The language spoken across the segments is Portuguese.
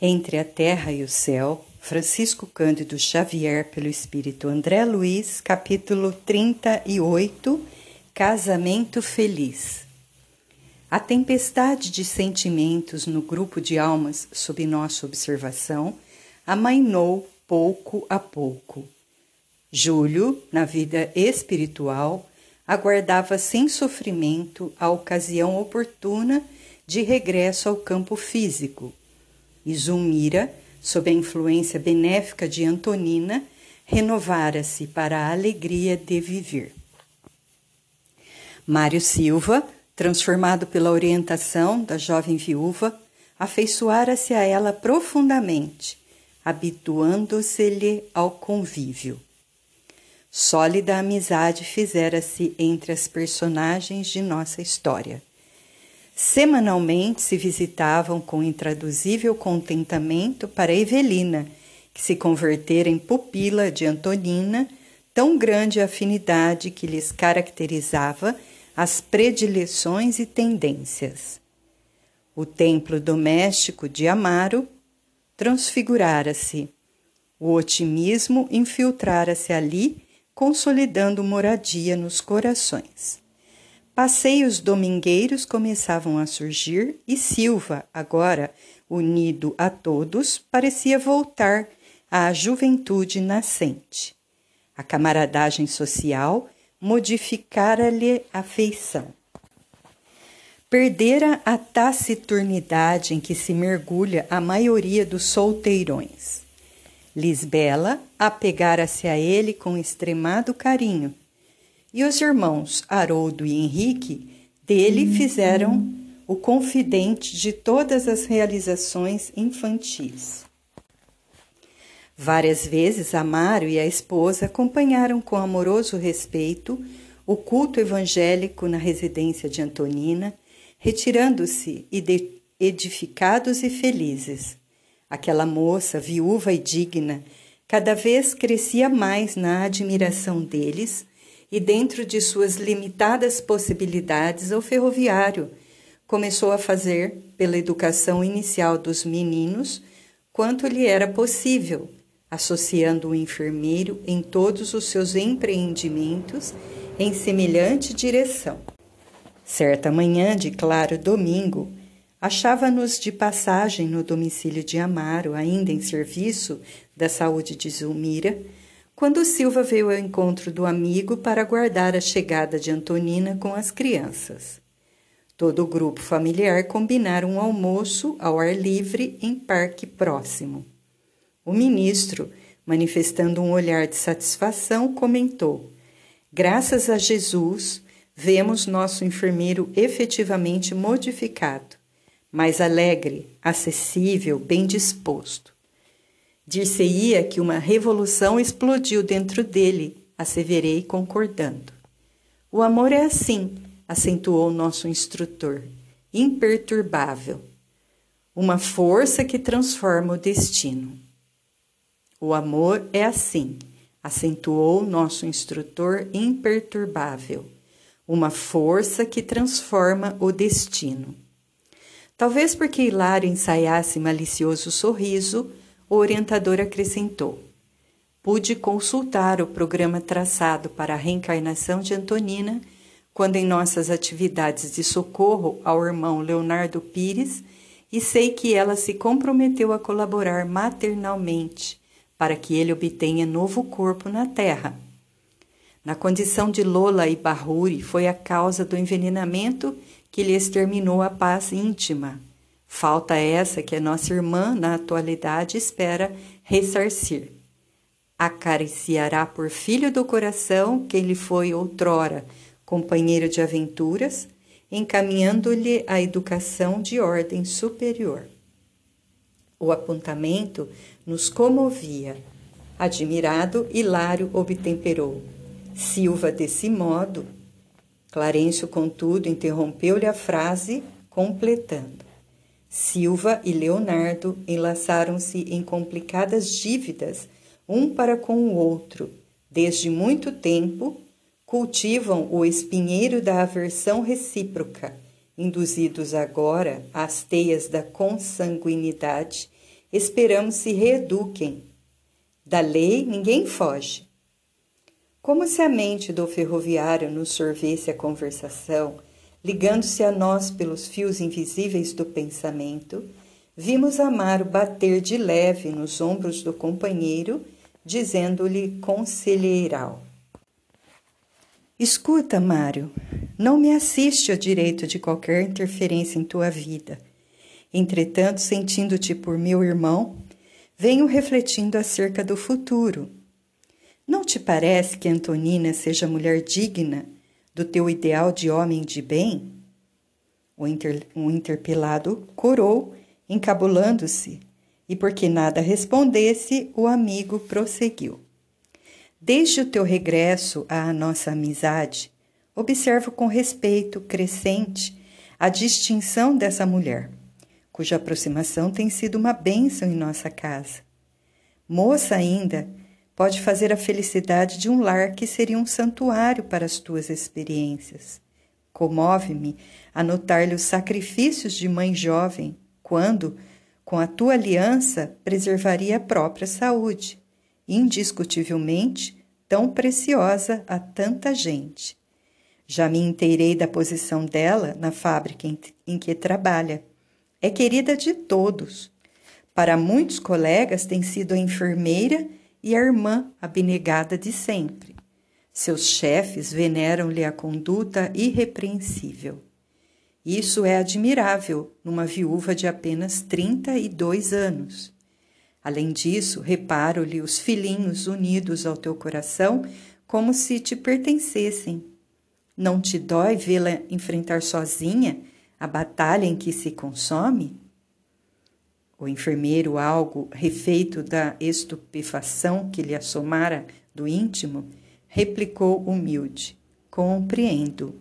Entre a Terra e o Céu, Francisco Cândido Xavier, pelo Espírito André Luiz, capítulo 38 Casamento Feliz. A tempestade de sentimentos no grupo de almas sob nossa observação amainou pouco a pouco. Júlio, na vida espiritual, aguardava sem sofrimento a ocasião oportuna de regresso ao campo físico e Zulmira, sob a influência benéfica de Antonina, renovara-se para a alegria de viver. Mário Silva, transformado pela orientação da jovem viúva, afeiçoara-se a ela profundamente, habituando-se-lhe ao convívio. Sólida amizade fizera-se entre as personagens de nossa história. Semanalmente se visitavam com intraduzível contentamento para Evelina, que se convertera em pupila de Antonina, tão grande afinidade que lhes caracterizava as predileções e tendências. O templo doméstico de Amaro transfigurara-se. O otimismo infiltrara-se ali, consolidando moradia nos corações. Passeios domingueiros começavam a surgir e Silva, agora unido a todos, parecia voltar à juventude nascente. A camaradagem social modificara-lhe a feição. Perdera a taciturnidade em que se mergulha a maioria dos solteirões. Lisbela apegara-se a ele com extremado carinho e os irmãos Haroldo e Henrique dele fizeram o confidente de todas as realizações infantis. Várias vezes Amaro e a esposa acompanharam com amoroso respeito o culto evangélico na residência de Antonina, retirando-se edificados e felizes. Aquela moça, viúva e digna, cada vez crescia mais na admiração deles e, dentro de suas limitadas possibilidades, o ferroviário começou a fazer, pela educação inicial dos meninos, quanto lhe era possível, associando o enfermeiro em todos os seus empreendimentos em semelhante direção. Certa manhã de claro domingo, achava-nos de passagem no domicílio de Amaro, ainda em serviço da saúde de Zulmira, quando Silva veio ao encontro do amigo para aguardar a chegada de Antonina com as crianças. Todo o grupo familiar combinaram um almoço ao ar livre em parque próximo. O ministro, manifestando um olhar de satisfação, comentou: Graças a Jesus, vemos nosso enfermeiro efetivamente modificado, mais alegre, acessível, bem disposto. Dir-se-ia que uma revolução explodiu dentro dele, asseverei concordando. O amor é assim, acentuou nosso instrutor, imperturbável. Uma força que transforma o destino. O amor é assim, acentuou nosso instrutor imperturbável. Uma força que transforma o destino. Talvez porque Hilário ensaiasse malicioso sorriso, o orientador acrescentou: Pude consultar o programa traçado para a reencarnação de Antonina quando em nossas atividades de socorro ao irmão Leonardo Pires e sei que ela se comprometeu a colaborar maternalmente para que ele obtenha novo corpo na Terra. Na condição de Lola e Barruri foi a causa do envenenamento que lhe exterminou a paz íntima Falta essa que a nossa irmã, na atualidade, espera ressarcir. Acariciará por filho do coração quem lhe foi outrora companheiro de aventuras, encaminhando-lhe a educação de ordem superior. O apontamento nos comovia. Admirado, Hilário obtemperou. Silva desse modo. Clarencio, contudo, interrompeu-lhe a frase, completando. Silva e Leonardo enlaçaram-se em complicadas dívidas um para com o outro. Desde muito tempo, cultivam o espinheiro da aversão recíproca, induzidos agora às teias da consanguinidade esperamos se reeduquem. Da lei ninguém foge. Como se a mente do ferroviário nos sorvesse a conversação, ligando-se a nós pelos fios invisíveis do pensamento, vimos Amaro bater de leve nos ombros do companheiro, dizendo-lhe conselheiral: Escuta, Mário, não me assiste ao direito de qualquer interferência em tua vida. Entretanto, sentindo-te por meu irmão, venho refletindo acerca do futuro não te parece que Antonina seja mulher digna do teu ideal de homem de bem? O, inter, interpelado corou, encabulando-se, e porque nada respondesse, o amigo prosseguiu. Desde o teu regresso à nossa amizade, observo com respeito crescente a distinção dessa mulher, cuja aproximação tem sido uma bênção em nossa casa. Moça ainda, pode fazer a felicidade de um lar que seria um santuário para as tuas experiências. Comove-me a notar-lhe os sacrifícios de mãe jovem, quando, com a tua aliança, preservaria a própria saúde, indiscutivelmente tão preciosa a tanta gente. Já me inteirei da posição dela na fábrica em, que trabalha. É querida de todos. Para muitos colegas tem sido a enfermeira e a irmã abnegada de sempre. Seus chefes veneram-lhe a conduta irrepreensível. Isso é admirável numa viúva de apenas 32 anos. Além disso, reparo-lhe os filhinhos unidos ao teu coração como se te pertencessem. Não te dói vê-la enfrentar sozinha a batalha em que se consome? O enfermeiro, algo refeito da estupefação que lhe assomara do íntimo, replicou humilde: Compreendo.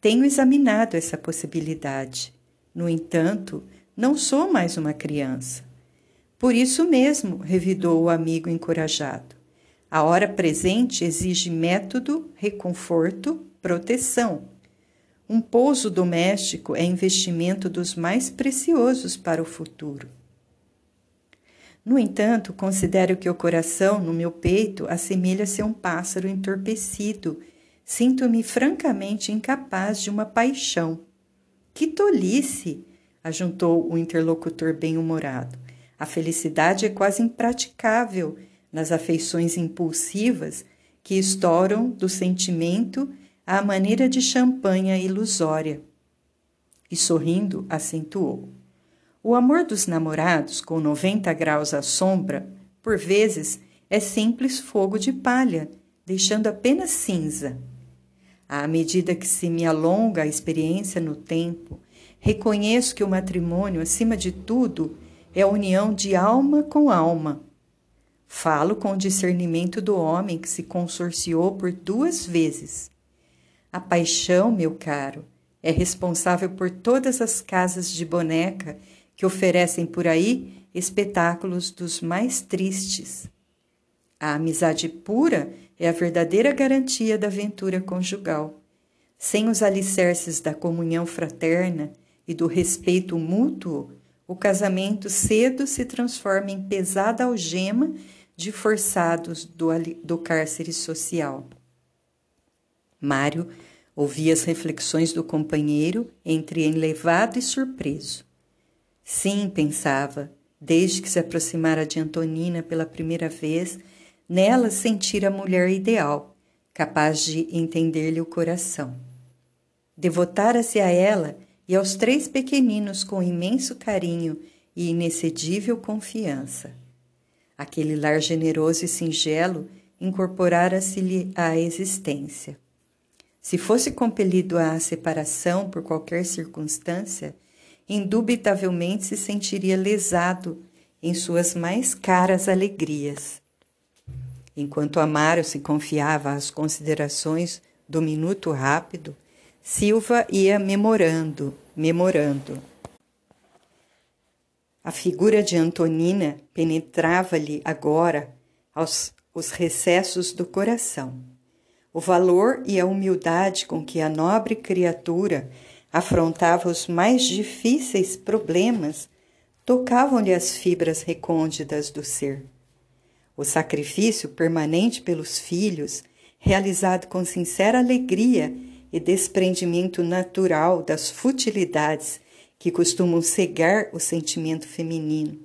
Tenho examinado essa possibilidade. No entanto, não sou mais uma criança. Por isso mesmo, revidou o amigo encorajado. A hora presente exige método, reconforto, proteção. Um pouso doméstico é investimento dos mais preciosos para o futuro. No entanto, considero que o coração no meu peito assemelha-se a um pássaro entorpecido. Sinto-me francamente incapaz de uma paixão. Que tolice! ajuntou o interlocutor bem-humorado. A felicidade é quase impraticável nas afeições impulsivas que estouram do sentimento à maneira de champanha ilusória. E sorrindo, acentuou. O amor dos namorados, com 90 graus à sombra, por vezes é simples fogo de palha, deixando apenas cinza. À medida que se me alonga a experiência no tempo, reconheço que o matrimônio, acima de tudo, é a união de alma com alma. Falo com o discernimento do homem que se consorciou por duas vezes. A paixão, meu caro, é responsável por todas as casas de boneca que oferecem por aí espetáculos dos mais tristes. A amizade pura é a verdadeira garantia da aventura conjugal. Sem os alicerces da comunhão fraterna e do respeito mútuo, o casamento cedo se transforma em pesada algema de forçados do, do cárcere social. Mário ouvia as reflexões do companheiro entre enlevado e surpreso. Sim, pensava, desde que se aproximara de Antonina pela primeira vez, nela sentira a mulher ideal, capaz de entender-lhe o coração. Devotara-se a ela e aos três pequeninos com imenso carinho e inexcedível confiança. Aquele lar generoso e singelo incorporara-se-lhe à existência. Se fosse compelido à separação por qualquer circunstância, indubitavelmente se sentiria lesado em suas mais caras alegrias. Enquanto Amaro se confiava às considerações do minuto rápido, Silva ia memorando, memorando. A figura de Antonina penetrava-lhe agora aos os recessos do coração. O valor e a humildade com que a nobre criatura afrontava os mais difíceis problemas, tocavam-lhe as fibras recônditas do ser. O sacrifício permanente pelos filhos, realizado com sincera alegria e desprendimento natural das futilidades que costumam cegar o sentimento feminino,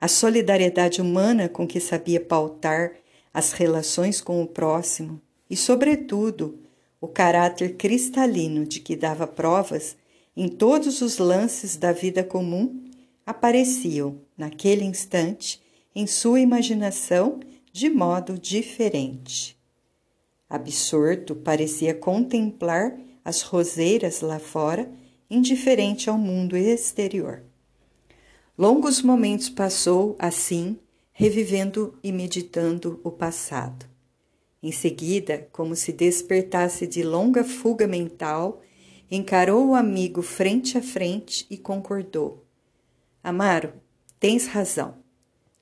a solidariedade humana com que sabia pautar as relações com o próximo e, sobretudo, o caráter cristalino de que dava provas em todos os lances da vida comum apareciam, naquele instante, em sua imaginação de modo diferente. Absorto, parecia contemplar as roseiras lá fora, indiferente ao mundo exterior. Longos momentos passou assim, revivendo e meditando o passado. Em seguida, como se despertasse de longa fuga mental, encarou o amigo frente a frente e concordou: Amaro, tens razão.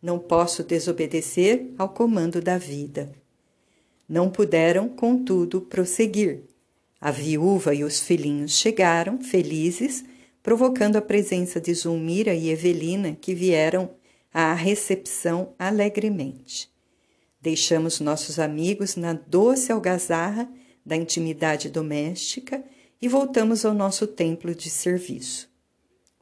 Não posso desobedecer ao comando da vida. Não puderam, contudo, prosseguir. A viúva e os filhinhos chegaram, felizes, provocando a presença de Zulmira e Evelina, que vieram à recepção alegremente. Deixamos nossos amigos na doce algazarra da intimidade doméstica e voltamos ao nosso templo de serviço.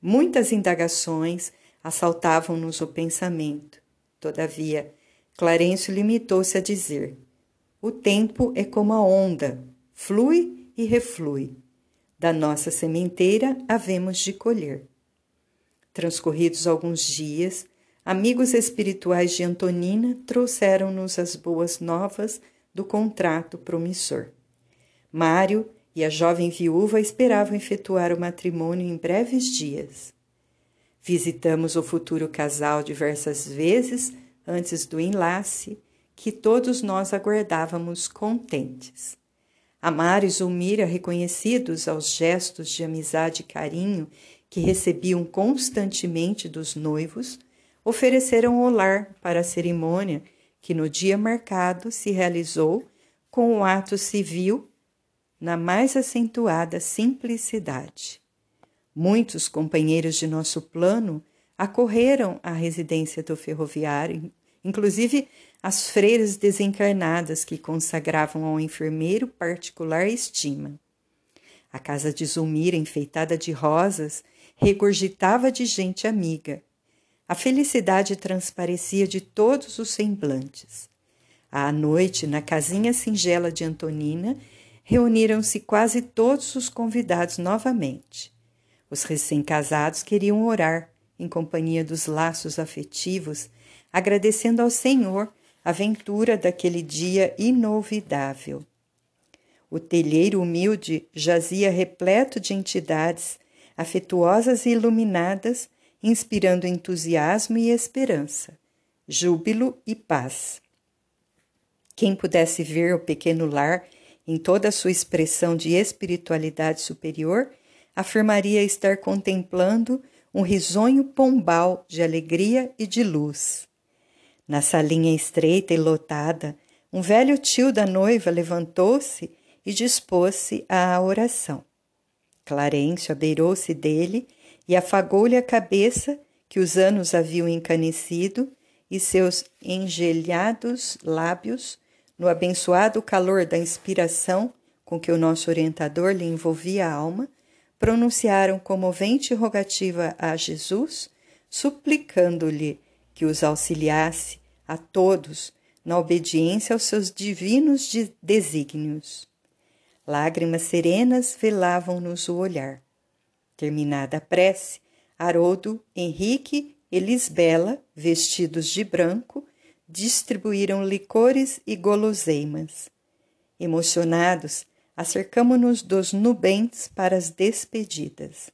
Muitas indagações assaltavam-nos o pensamento. Todavia, Clarencio limitou-se a dizer: o tempo é como a onda, flui e reflui. Da nossa sementeira havemos de colher. Transcorridos alguns dias, amigos espirituais de Antonina trouxeram-nos as boas novas do contrato promissor. Mário e a jovem viúva esperavam efetuar o matrimônio em breves dias. Visitamos o futuro casal diversas vezes antes do enlace que todos nós aguardávamos contentes. Amar e Zulmira, reconhecidos aos gestos de amizade e carinho que recebiam constantemente dos noivos, ofereceram o lar para a cerimônia que no dia marcado se realizou com o ato civil na mais acentuada simplicidade. Muitos companheiros de nosso plano acorreram à residência do ferroviário, inclusive as freiras desencarnadas que consagravam ao enfermeiro particular estima. A casa de Zulmira, enfeitada de rosas, regurgitava de gente amiga. A felicidade transparecia de todos os semblantes. À noite, na casinha singela de Antonina, reuniram-se quase todos os convidados novamente. Os recém-casados queriam orar, em companhia dos laços afetivos, agradecendo ao Senhor aventura daquele dia inovidável. O telheiro humilde jazia repleto de entidades afetuosas e iluminadas, inspirando entusiasmo e esperança, júbilo e paz. Quem pudesse ver o pequeno lar em toda a sua expressão de espiritualidade superior, afirmaria estar contemplando um risonho pombal de alegria e de luz. Na salinha estreita e lotada, um velho tio da noiva levantou-se e dispôs-se à oração. Clarencio abeirou-se dele e afagou-lhe a cabeça que os anos haviam encanecido e seus engelhados lábios, no abençoado calor da inspiração com que o nosso orientador lhe envolvia a alma, pronunciaram comovente rogativa a Jesus, suplicando-lhe que os auxiliasse a todos na obediência aos seus divinos desígnios. Lágrimas serenas velavam-nos o olhar. Terminada a prece, Haroldo, Henrique e Lisbela, vestidos de branco, distribuíram licores e guloseimas. Emocionados, acercamo-nos dos nubentes para as despedidas.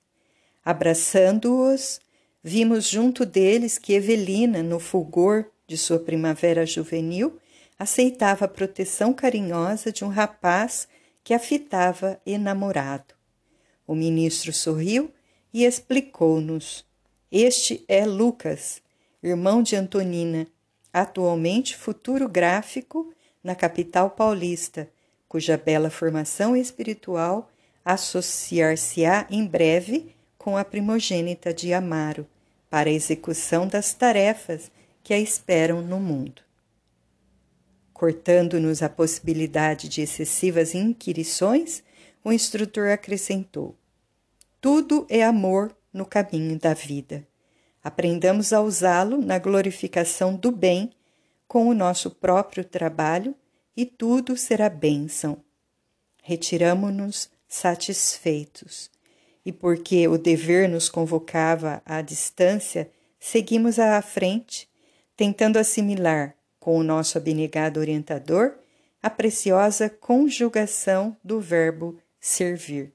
Abraçando-os, Vimos junto deles que Evelina, no fulgor de sua primavera juvenil, aceitava a proteção carinhosa de um rapaz que a fitava enamorado. O ministro sorriu e explicou-nos: Este é Lucas, irmão de Antonina, atualmente futuro gráfico na capital paulista, cuja bela formação espiritual associar-se-á em breve com a primogênita de Amaro, para a execução das tarefas que a esperam no mundo. Cortando-nos a possibilidade de excessivas inquirições, o instrutor acrescentou: Tudo é amor no caminho da vida. Aprendamos a usá-lo na glorificação do bem com o nosso próprio trabalho e tudo será bênção. Retiramo-nos satisfeitos. E porque o dever nos convocava à distância, seguimos à frente, tentando assimilar com o nosso abnegado orientador a preciosa conjugação do verbo servir.